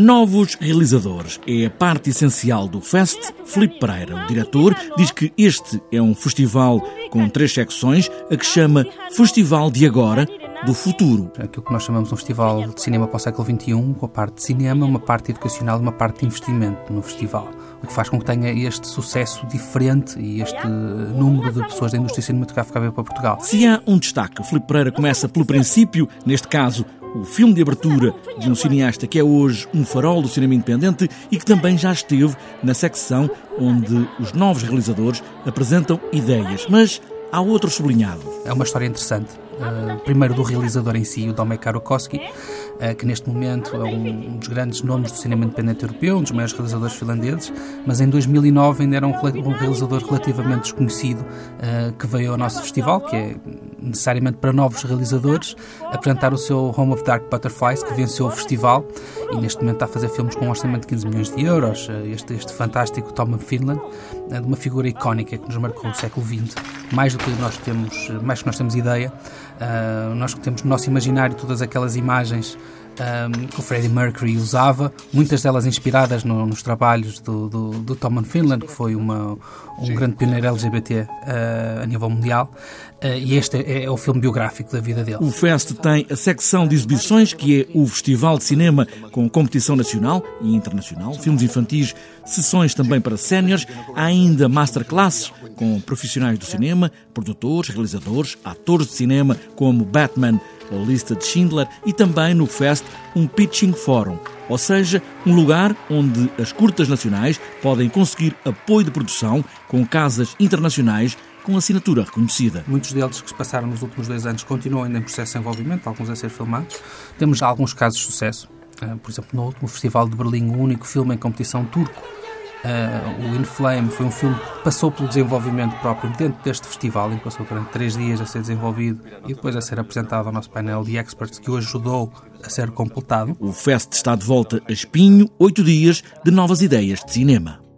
Novos realizadores é a parte essencial do Fest. Filipe Pereira, o diretor, diz que este é um festival com três secções, a que chama Festival de Agora, do futuro. Aquilo que nós chamamos um festival de cinema para o século XXI, com a parte de cinema, uma parte educacional e uma parte de investimento no festival. O que faz com que tenha este sucesso diferente e este número de pessoas da indústria cinematográfica a vir para Portugal. Se há um destaque, Filipe Pereira começa pelo princípio, neste caso, o filme de abertura de um cineasta que é hoje um farol do cinema independente e que também já esteve na secção onde os novos realizadores apresentam ideias. Mas há outro sublinhado. É uma história interessante Uh, primeiro do realizador em si, o Domé Karokowski, uh, que neste momento é um, um, dos grandes nomes do cinema independente europeu, um dos maiores realizadores finlandeses, mas em 2009 ainda era um, um realizador relativamente desconhecido uh, que veio ao nosso festival, que é necessariamente para novos realizadores, apresentar o seu Home of Dark Butterflies, que venceu o festival e neste momento está a fazer filmes com um orçamento de 15 milhões de euros. Este, este fantástico Tom Finland, de uma figura icónica que nos marcou o século XX, mais do que nós temos, mais que nós temos ideia. Nós temos no nosso imaginário todas aquelas imagens um, que o Freddie Mercury usava, muitas delas inspiradas no, nos trabalhos do, do, do Tom Finland, que foi uma, um Sim. grande pioneiro LGBT uh, a nível mundial, uh, e este é, é, o filme biográfico da vida dele. O Fest tem a secção de exibições, que é o Festival de Cinema com competição nacional e internacional, filmes infantis, sessões também para séniores, há ainda masterclasses com profissionais do cinema, produtores, realizadores, atores de cinema como Batman a lista de Schindler e também no Fest um Pitching Forum, ou seja, um lugar onde as curtas nacionais podem conseguir apoio de produção com casas internacionais com assinatura reconhecida. Muitos deles que se passaram nos últimos dois anos continuam ainda em processo de desenvolvimento, alguns a ser filmados. Temos alguns casos de sucesso. Eh, por exemplo, no último Festival de Berlim, o único filme em competição turco Uh, o In Flame foi um filme que passou pelo desenvolvimento próprio dentro deste festival, que passou durante três dias a ser desenvolvido e depois a ser apresentado ao nosso painel de experts, que o ajudou a ser completado. O Fest está de volta a Espinho, oito dias de novas ideias de cinema.